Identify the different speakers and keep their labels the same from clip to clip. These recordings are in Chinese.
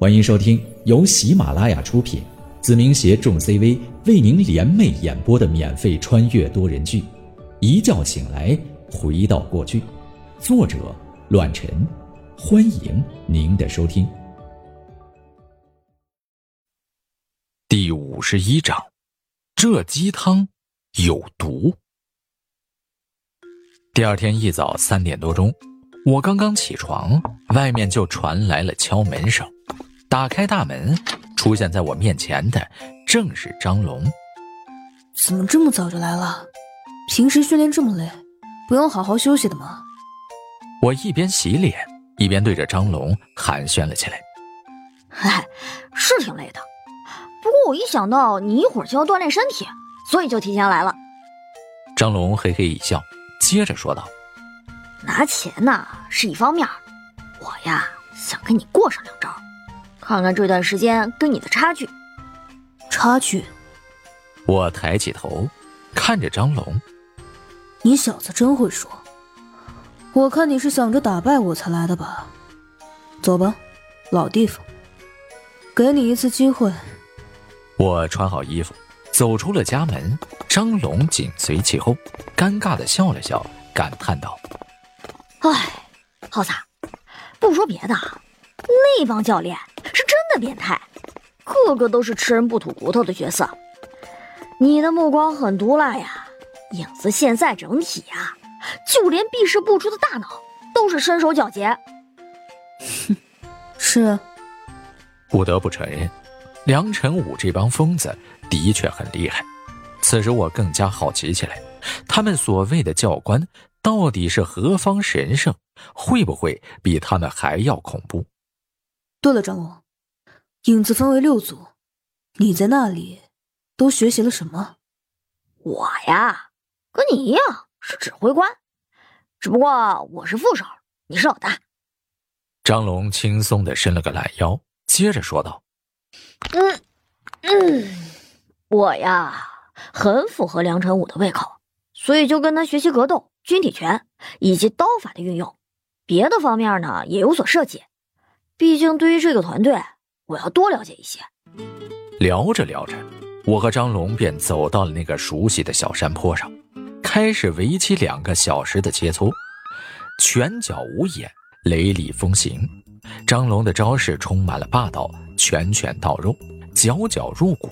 Speaker 1: 欢迎收听由喜马拉雅出品，子明携众 CV 为您联袂演播的免费穿越多人剧《一觉醒来回到过去》，作者：乱臣。欢迎您的收听。
Speaker 2: 第五十一章，这鸡汤有毒。第二天一早三点多钟，我刚刚起床，外面就传来了敲门声。打开大门，出现在我面前的正是张龙。
Speaker 3: 怎么这么早就来了？平时训练这么累，不用好好休息的吗？
Speaker 2: 我一边洗脸，一边对着张龙寒暄了起来。
Speaker 4: 嗨，是挺累的，不过我一想到你一会儿就要锻炼身体，所以就提前来了。
Speaker 2: 张龙嘿嘿一笑，接着说道：“
Speaker 4: 拿钱呢是一方面，我呀想跟你过上两招。”看看这段时间跟你的差距，
Speaker 3: 差距。
Speaker 2: 我抬起头，看着张龙，
Speaker 3: 你小子真会说。我看你是想着打败我才来的吧？走吧，老地方，给你一次机会。
Speaker 2: 我穿好衣服，走出了家门，张龙紧随其后，尴尬的笑了笑，感叹道：“
Speaker 4: 哎，浩子，不说别的，那帮教练。”的变态，个个都是吃人不吐骨头的角色。你的目光很毒辣呀，影子现在整体呀，就连避世不出的大脑都是身手矫捷。
Speaker 3: 哼，是。
Speaker 2: 不得不承认，梁晨武这帮疯子的确很厉害。此时我更加好奇起来，他们所谓的教官到底是何方神圣？会不会比他们还要恐怖？
Speaker 3: 对了，张龙。影子分为六组，你在那里都学习了什么？
Speaker 4: 我呀，跟你一样是指挥官，只不过我是副手，你是老大。
Speaker 2: 张龙轻松的伸了个懒腰，接着说道：“
Speaker 4: 嗯嗯，我呀很符合梁晨武的胃口，所以就跟他学习格斗、军体拳以及刀法的运用，别的方面呢也有所涉及。毕竟对于这个团队。”我要多了解一些。
Speaker 2: 聊着聊着，我和张龙便走到了那个熟悉的小山坡上，开始为期两个小时的切磋。拳脚无眼，雷厉风行。张龙的招式充满了霸道，拳拳到肉，脚脚入骨，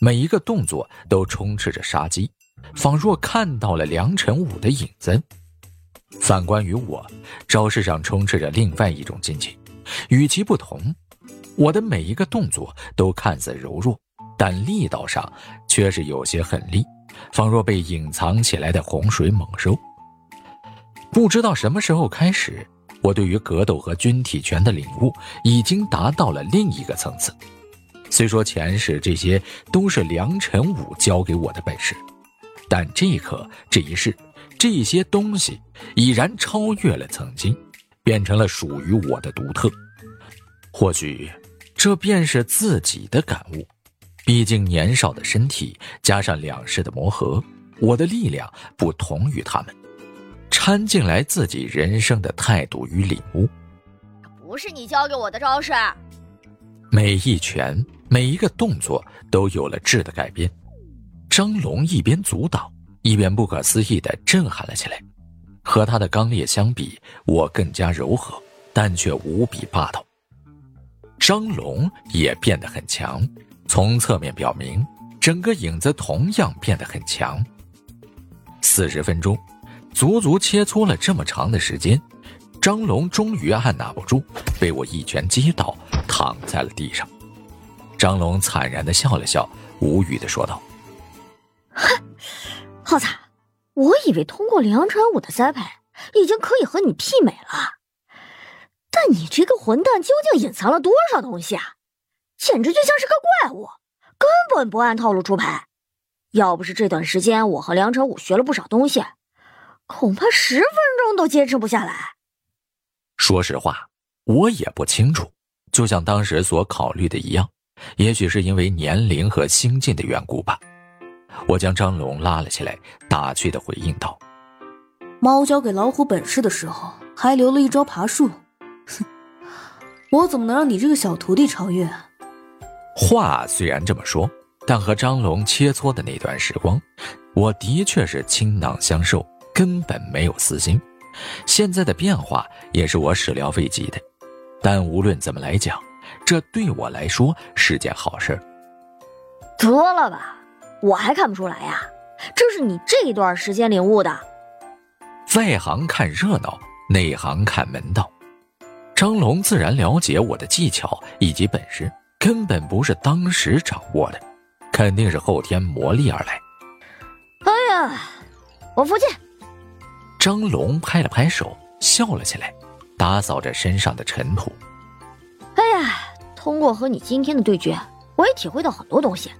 Speaker 2: 每一个动作都充斥着杀机，仿若看到了梁晨武的影子。反观于我，招式上充斥着另外一种境界，与其不同。我的每一个动作都看似柔弱，但力道上却是有些狠厉，仿若被隐藏起来的洪水猛兽。不知道什么时候开始，我对于格斗和军体拳的领悟已经达到了另一个层次。虽说前世这些都是梁晨武教给我的本事，但这一刻这一世，这些东西已然超越了曾经，变成了属于我的独特。或许。这便是自己的感悟，毕竟年少的身体加上两世的磨合，我的力量不同于他们，掺进来自己人生的态度与领悟。
Speaker 4: 不是你教给我的招式，
Speaker 2: 每一拳每一个动作都有了质的改变。张龙一边阻挡，一边不可思议的震撼了起来。和他的刚烈相比，我更加柔和，但却无比霸道。张龙也变得很强，从侧面表明，整个影子同样变得很强。四十分钟，足足切磋了这么长的时间，张龙终于按捺不住，被我一拳击倒，躺在了地上。张龙惨然的笑了笑，无语的说道：“
Speaker 4: 哼，浩子，我以为通过梁传武的栽培，已经可以和你媲美了。”但你这个混蛋究竟隐藏了多少东西啊？简直就像是个怪物，根本不按套路出牌。要不是这段时间我和梁成武学了不少东西，恐怕十分钟都坚持不下来。
Speaker 2: 说实话，我也不清楚。就像当时所考虑的一样，也许是因为年龄和心境的缘故吧。我将张龙拉了起来，打趣的回应道：“
Speaker 3: 猫教给老虎本事的时候，还留了一招爬树。”哼，我怎么能让你这个小徒弟超越？
Speaker 2: 话虽然这么说，但和张龙切磋的那段时光，我的确是倾囊相授，根本没有私心。现在的变化也是我始料未及的，但无论怎么来讲，这对我来说是件好事。
Speaker 4: 得了吧，我还看不出来呀？这是你这一段时间领悟的。
Speaker 2: 外行看热闹，内行看门道。张龙自然了解我的技巧以及本事，根本不是当时掌握的，肯定是后天磨砺而来。
Speaker 4: 哎呀，我服气。
Speaker 2: 张龙拍了拍手，笑了起来，打扫着身上的尘土。
Speaker 4: 哎呀，通过和你今天的对决，我也体会到很多东西。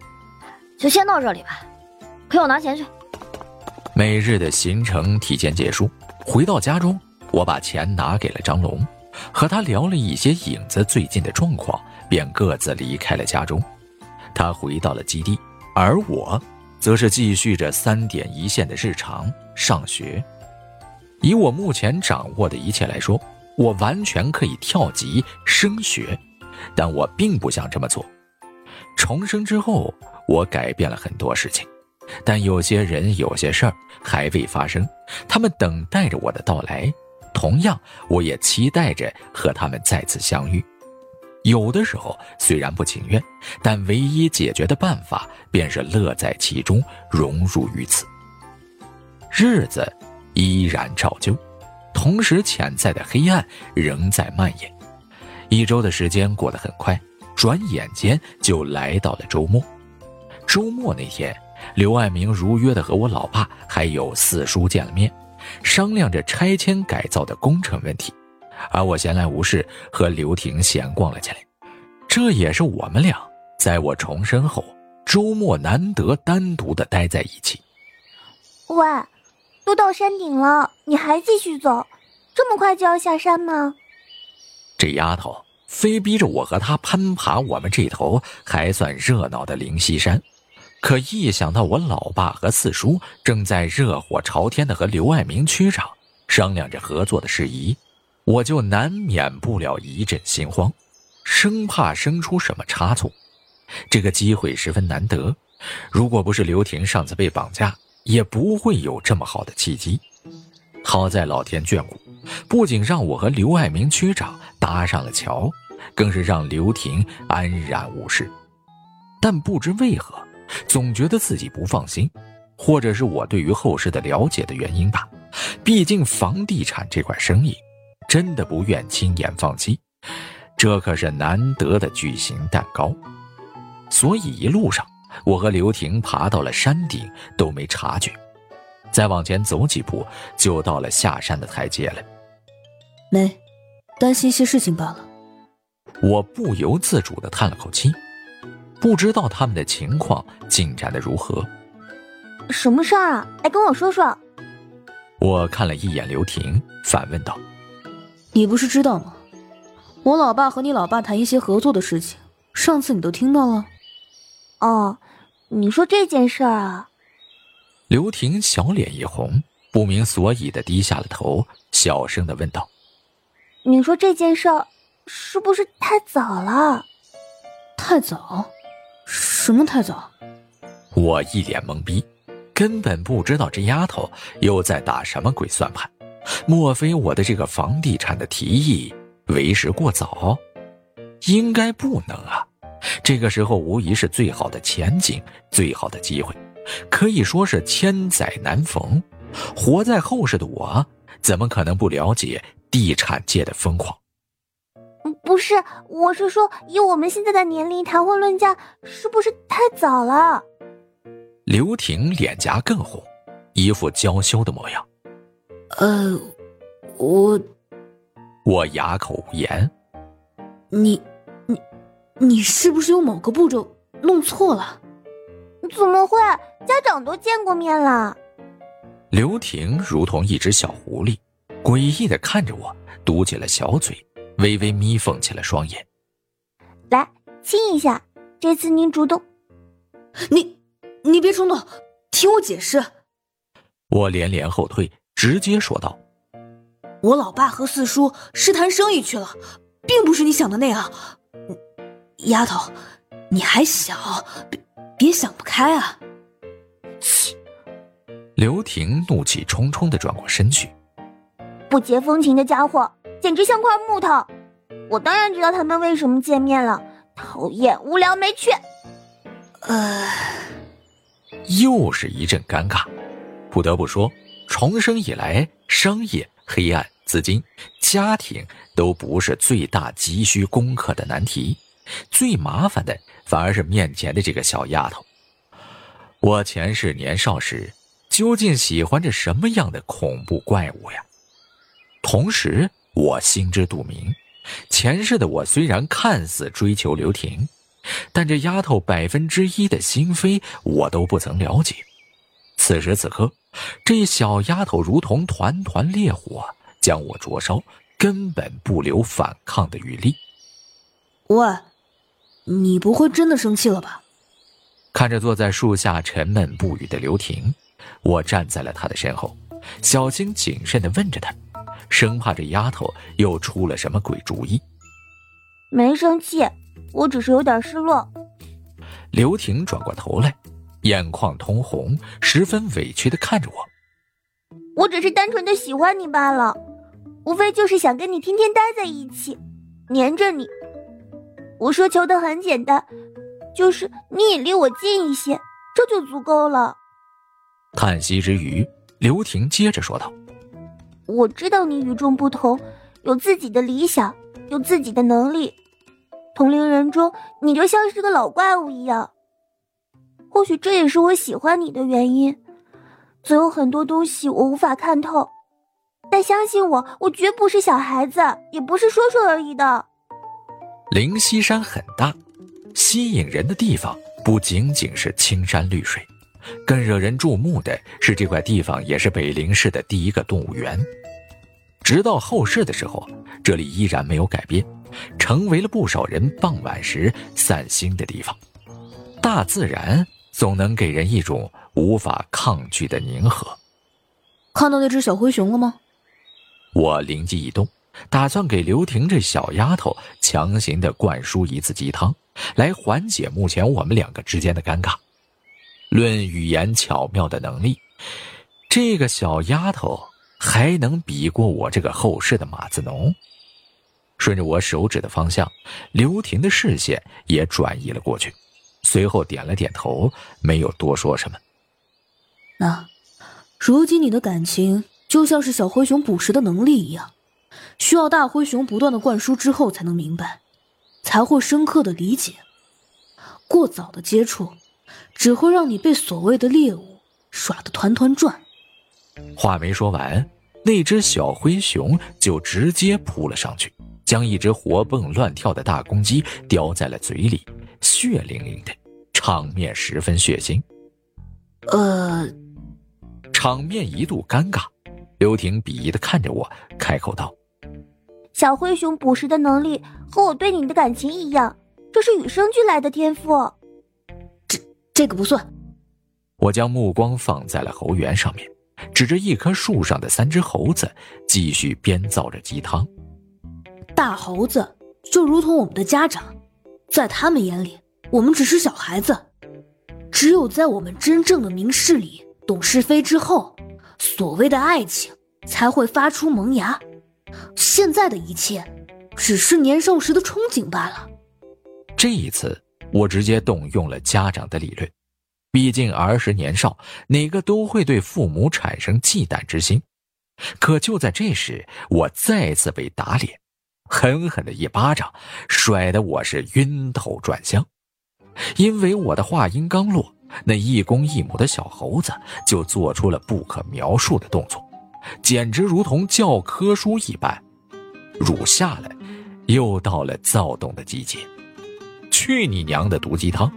Speaker 4: 就先到这里吧，陪我拿钱去。
Speaker 2: 每日的行程提前结束，回到家中，我把钱拿给了张龙。和他聊了一些影子最近的状况，便各自离开了家中。他回到了基地，而我，则是继续着三点一线的日常上学。以我目前掌握的一切来说，我完全可以跳级升学，但我并不想这么做。重生之后，我改变了很多事情，但有些人、有些事儿还未发生，他们等待着我的到来。同样，我也期待着和他们再次相遇。有的时候虽然不情愿，但唯一解决的办法便是乐在其中，融入于此。日子依然照旧，同时潜在的黑暗仍在蔓延。一周的时间过得很快，转眼间就来到了周末。周末那天，刘爱明如约的和我老爸还有四叔见了面。商量着拆迁改造的工程问题，而我闲来无事和刘婷闲逛了起来。这也是我们俩在我重生后周末难得单独的待在一起。
Speaker 5: 喂，都到山顶了，你还继续走？这么快就要下山吗？
Speaker 2: 这丫头非逼着我和她攀爬我们这头还算热闹的灵溪山。可一想到我老爸和四叔正在热火朝天的和刘爱民区长商量着合作的事宜，我就难免不了一阵心慌，生怕生出什么差错。这个机会十分难得，如果不是刘婷上次被绑架，也不会有这么好的契机。好在老天眷顾，不仅让我和刘爱民区长搭上了桥，更是让刘婷安然无事。但不知为何。总觉得自己不放心，或者是我对于后事的了解的原因吧。毕竟房地产这块生意，真的不愿轻言放弃。这可是难得的巨型蛋糕。所以一路上，我和刘婷爬到了山顶都没察觉，再往前走几步，就到了下山的台阶了。
Speaker 3: 没，担心一些事情罢了。
Speaker 2: 我不由自主地叹了口气。不知道他们的情况进展的如何？
Speaker 5: 什么事儿啊？来跟我说说。
Speaker 2: 我看了一眼刘婷，反问道：“
Speaker 3: 你不是知道吗？我老爸和你老爸谈一些合作的事情，上次你都听到了。”
Speaker 5: 哦，你说这件事儿啊？
Speaker 2: 刘婷小脸一红，不明所以的低下了头，小声的问道：“
Speaker 5: 你说这件事儿是不是太早了？
Speaker 3: 太早？”什么太早？
Speaker 2: 我一脸懵逼，根本不知道这丫头又在打什么鬼算盘。莫非我的这个房地产的提议为时过早？应该不能啊！这个时候无疑是最好的前景，最好的机会，可以说是千载难逢。活在后世的我，怎么可能不了解地产界的疯狂？
Speaker 5: 不是，我是说，以我们现在的年龄谈婚论嫁，是不是太早了？
Speaker 2: 刘婷脸颊更红，一副娇羞的模样。
Speaker 3: 呃，我，
Speaker 2: 我哑口无言。
Speaker 3: 你，你，你是不是有某个步骤弄错了？
Speaker 5: 怎么会？家长都见过面了。
Speaker 2: 刘婷如同一只小狐狸，诡异的看着我，嘟起了小嘴。微微眯缝起了双眼，
Speaker 5: 来亲一下。这次您主动，
Speaker 3: 你你别冲动，听我解释。
Speaker 2: 我连连后退，直接说道：“
Speaker 3: 我老爸和四叔是谈生意去了，并不是你想的那样。丫头，你还小，别别想不开啊！
Speaker 2: 切！刘婷怒气冲冲的转过身去，
Speaker 5: 不解风情的家伙，简直像块木头。我当然知道他们为什么见面了，讨厌，无聊，没趣。
Speaker 3: 呃，
Speaker 2: 又是一阵尴尬。不得不说，重生以来，商业、黑暗、资金、家庭都不是最大急需攻克的难题，最麻烦的反而是面前的这个小丫头。我前世年少时，究竟喜欢着什么样的恐怖怪物呀？同时，我心知肚明，前世的我虽然看似追求刘婷，但这丫头百分之一的心扉，我都不曾了解。此时此刻。这小丫头如同团团烈火，将我灼烧，根本不留反抗的余力。
Speaker 3: 喂，你不会真的生气了吧？
Speaker 2: 看着坐在树下沉闷不语的刘婷，我站在了她的身后，小心谨慎地问着她，生怕这丫头又出了什么鬼主意。
Speaker 5: 没生气，我只是有点失落。
Speaker 2: 刘婷转过头来。眼眶通红，十分委屈的看着我。
Speaker 5: 我只是单纯的喜欢你罢了，无非就是想跟你天天待在一起，黏着你。我说求的很简单，就是你也离我近一些，这就足够了。
Speaker 2: 叹息之余，刘婷接着说道：“
Speaker 5: 我知道你与众不同，有自己的理想，有自己的能力。同龄人中，你就像是个老怪物一样。”或许这也是我喜欢你的原因，总有很多东西我无法看透，但相信我，我绝不是小孩子，也不是说说而已的。
Speaker 2: 灵溪山很大，吸引人的地方不仅仅是青山绿水，更惹人注目的是这块地方也是北陵市的第一个动物园。直到后世的时候，这里依然没有改变，成为了不少人傍晚时散心的地方。大自然。总能给人一种无法抗拒的宁和。
Speaker 3: 看到那只小灰熊了吗？
Speaker 2: 我灵机一动，打算给刘婷这小丫头强行的灌输一次鸡汤，来缓解目前我们两个之间的尴尬。论语言巧妙的能力，这个小丫头还能比过我这个后世的马子农。顺着我手指的方向，刘婷的视线也转移了过去。随后点了点头，没有多说什么。
Speaker 3: 那，如今你的感情就像是小灰熊捕食的能力一样，需要大灰熊不断的灌输之后才能明白，才会深刻的理解。过早的接触，只会让你被所谓的猎物耍得团团转。
Speaker 2: 话没说完，那只小灰熊就直接扑了上去，将一只活蹦乱跳的大公鸡叼在了嘴里。血淋淋的，场面十分血腥。
Speaker 3: 呃，
Speaker 2: 场面一度尴尬。刘婷鄙夷的看着我，开口道：“
Speaker 5: 小灰熊捕食的能力和我对你的感情一样，这是与生俱来的天赋。
Speaker 3: 这这个不算。”
Speaker 2: 我将目光放在了猴园上面，指着一棵树上的三只猴子，继续编造着鸡汤。
Speaker 3: 大猴子就如同我们的家长。在他们眼里，我们只是小孩子。只有在我们真正的明事理、懂是非之后，所谓的爱情才会发出萌芽。现在的一切，只是年少时的憧憬罢了。
Speaker 2: 这一次，我直接动用了家长的理论。毕竟儿时年少，哪个都会对父母产生忌惮之心。可就在这时，我再次被打脸。狠狠的一巴掌，甩得我是晕头转向。因为我的话音刚落，那一公一母的小猴子就做出了不可描述的动作，简直如同教科书一般。乳下来，又到了躁动的季节。去你娘的毒鸡汤！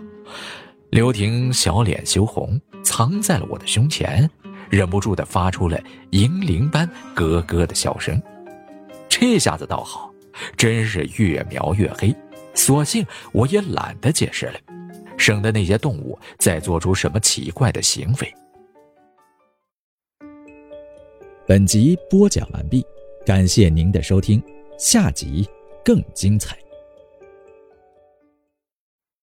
Speaker 2: 刘婷小脸羞红，藏在了我的胸前，忍不住的发出了银铃般咯咯的笑声。这下子倒好。真是越描越黑，索性我也懒得解释了，省得那些动物再做出什么奇怪的行为。
Speaker 1: 本集播讲完毕，感谢您的收听，下集
Speaker 2: 更精彩。